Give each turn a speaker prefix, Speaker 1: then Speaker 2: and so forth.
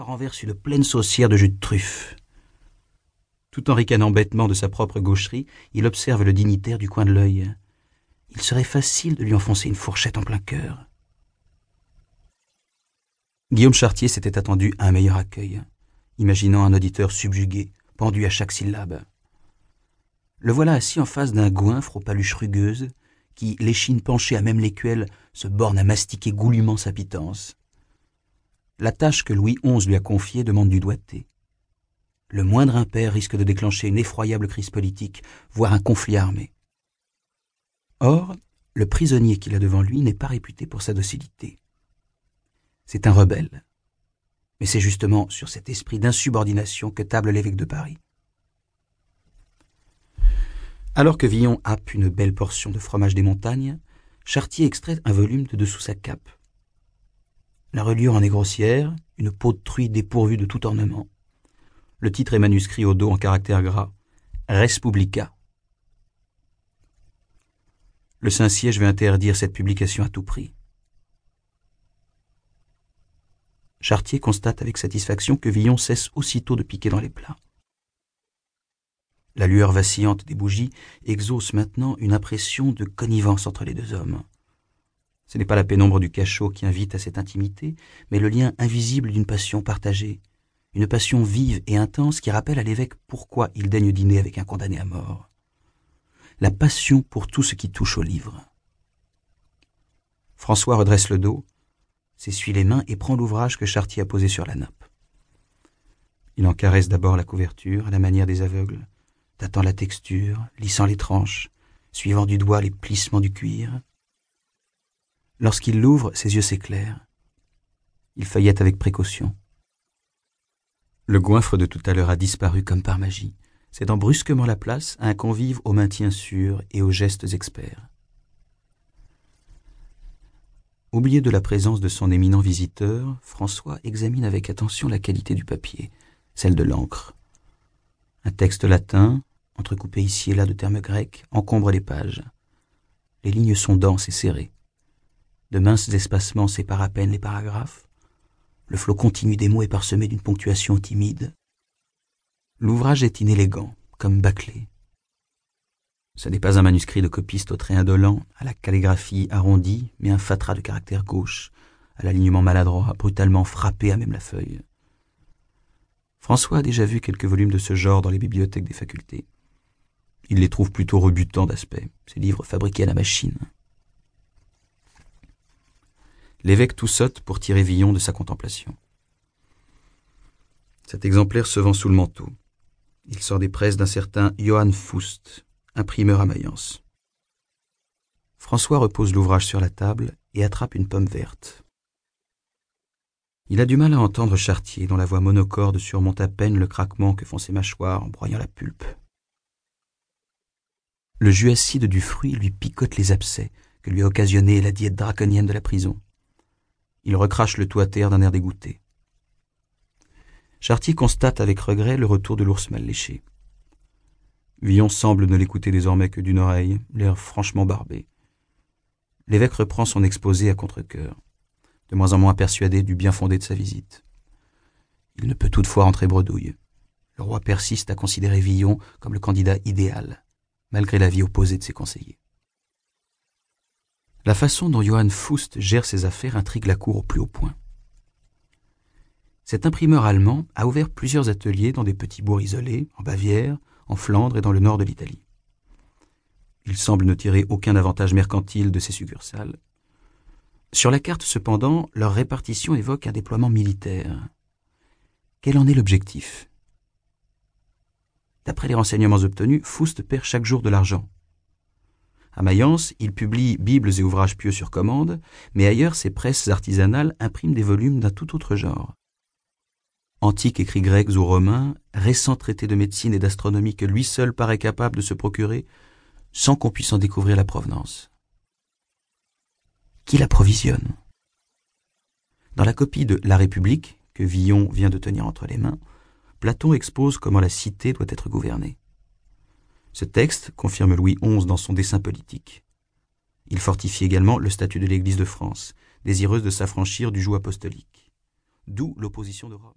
Speaker 1: Renverse une pleine saucière de jus de truffe. Tout en ricanant bêtement de sa propre gaucherie, il observe le dignitaire du coin de l'œil. Il serait facile de lui enfoncer une fourchette en plein cœur. Guillaume Chartier s'était attendu à un meilleur accueil, imaginant un auditeur subjugué, pendu à chaque syllabe. Le voilà assis en face d'un goinfre aux paluches rugueuses, qui, l'échine penchée à même l'écuelle, se borne à mastiquer goulûment sa pitance. La tâche que Louis XI lui a confiée demande du doigté. Le moindre impair risque de déclencher une effroyable crise politique, voire un conflit armé. Or, le prisonnier qu'il a devant lui n'est pas réputé pour sa docilité. C'est un rebelle. Mais c'est justement sur cet esprit d'insubordination que table l'évêque de Paris. Alors que Villon happe une belle portion de fromage des montagnes, Chartier extrait un volume de dessous sa cape. La reliure en est grossière, une peau de truie dépourvue de tout ornement. Le titre est manuscrit au dos en caractères gras. Respublica. Le Saint-Siège veut interdire cette publication à tout prix. Chartier constate avec satisfaction que Villon cesse aussitôt de piquer dans les plats. La lueur vacillante des bougies exauce maintenant une impression de connivence entre les deux hommes. Ce n'est pas la pénombre du cachot qui invite à cette intimité, mais le lien invisible d'une passion partagée, une passion vive et intense qui rappelle à l'évêque pourquoi il daigne dîner avec un condamné à mort. La passion pour tout ce qui touche au livre. François redresse le dos, s'essuie les mains et prend l'ouvrage que Chartier a posé sur la nappe. Il en caresse d'abord la couverture, à la manière des aveugles, tâtant la texture, lissant les tranches, suivant du doigt les plissements du cuir. Lorsqu'il l'ouvre, ses yeux s'éclairent. Il feuillette avec précaution. Le goinfre de tout à l'heure a disparu comme par magie, cédant brusquement la place à un convive au maintien sûr et aux gestes experts. Oublié de la présence de son éminent visiteur, François examine avec attention la qualité du papier, celle de l'encre. Un texte latin, entrecoupé ici et là de termes grecs, encombre les pages. Les lignes sont denses et serrées. De minces espacements séparent à peine les paragraphes. Le flot continu des mots est parsemé d'une ponctuation timide. L'ouvrage est inélégant, comme bâclé. Ce n'est pas un manuscrit de copiste au trait indolent, à la calligraphie arrondie, mais un fatras de caractère gauche, à l'alignement maladroit, brutalement frappé à même la feuille. François a déjà vu quelques volumes de ce genre dans les bibliothèques des facultés. Il les trouve plutôt rebutants d'aspect, ces livres fabriqués à la machine. L'évêque tout saute pour tirer Villon de sa contemplation. Cet exemplaire se vend sous le manteau. Il sort des presses d'un certain Johann Fust, imprimeur à Mayence. François repose l'ouvrage sur la table et attrape une pomme verte. Il a du mal à entendre Chartier, dont la voix monocorde surmonte à peine le craquement que font ses mâchoires en broyant la pulpe. Le jus acide du fruit lui picote les abcès que lui a occasionné la diète draconienne de la prison. Il recrache le tout à terre d'un air dégoûté. Chartier constate avec regret le retour de l'ours mal léché. Villon semble ne l'écouter désormais que d'une oreille, l'air franchement barbé. L'évêque reprend son exposé à contre-cœur, de moins en moins persuadé du bien fondé de sa visite. Il ne peut toutefois rentrer bredouille. Le roi persiste à considérer Villon comme le candidat idéal, malgré l'avis opposé de ses conseillers. La façon dont Johann Fust gère ses affaires intrigue la cour au plus haut point. Cet imprimeur allemand a ouvert plusieurs ateliers dans des petits bourgs isolés, en Bavière, en Flandre et dans le nord de l'Italie. Il semble ne tirer aucun avantage mercantile de ces succursales. Sur la carte, cependant, leur répartition évoque un déploiement militaire. Quel en est l'objectif? D'après les renseignements obtenus, Foust perd chaque jour de l'argent. À Mayence, il publie bibles et ouvrages pieux sur commande, mais ailleurs, ses presses artisanales impriment des volumes d'un tout autre genre antiques écrits grecs ou romains, récents traités de médecine et d'astronomie que lui seul paraît capable de se procurer, sans qu'on puisse en découvrir la provenance. Qui l'approvisionne? Dans la copie de La République, que Villon vient de tenir entre les mains, Platon expose comment la cité doit être gouvernée. Ce texte confirme Louis XI dans son dessin politique. Il fortifie également le statut de l'Église de France, désireuse de s'affranchir du joug apostolique. D'où l'opposition de Rome.